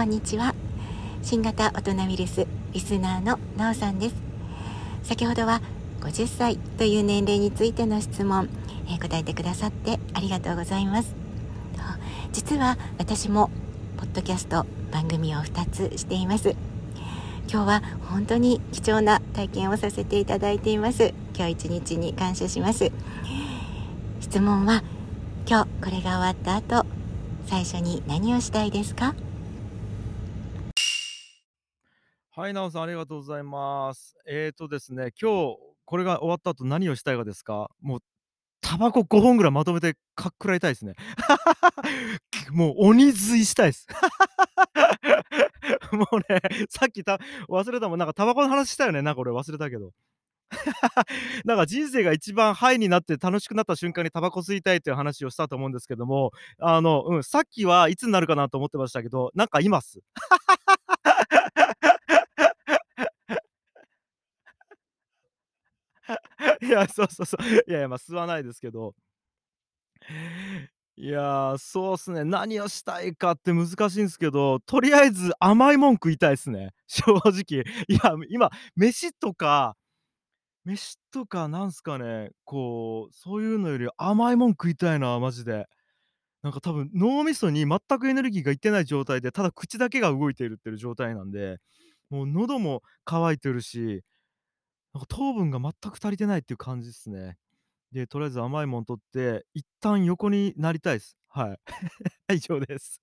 こんにちは。新型大人ウイルスリスナーのなおさんです。先ほどは50歳という年齢についての質問、えー、答えてくださってありがとうございます。実は私もポッドキャスト番組を2つしています。今日は本当に貴重な体験をさせていただいています。今日一日に感謝します。質問は今日これが終わった後最初に何をしたいですか？はい、なおさんありがとうございます。えーとですね、今日これが終わった後何をしたいかですか？もうタバコ5本ぐらいまとめてかっくらいたいですね。もう鬼吸いしたいです。もうね、さっきた忘れたもん、なんかタバコの話したよね、なんか俺忘れたけど。なんか人生が一番ハイになって楽しくなった瞬間にタバコ吸いたいっていう話をしたと思うんですけども、あの、うん、さっきはいつになるかなと思ってましたけど、なんか今っす？いや、そうそうそう。いやいや、ま、吸わないですけど。いや、そうっすね、何をしたいかって難しいんすけど、とりあえず甘いもん食いたいっすね、正直。いや、今、飯とか飯とかなんすかね、こう、そういうのより甘いもん食いたいな、マジで。なんか多分脳みそに全くエネルギーがいってない状態で、ただ口だけが動いているっていう状態なんで、もう喉も渇いてるし、なんか糖分が全く足りてないっていう感じですね。で、とりあえず甘いもん取って、一旦横になりたいです。はい。以上です。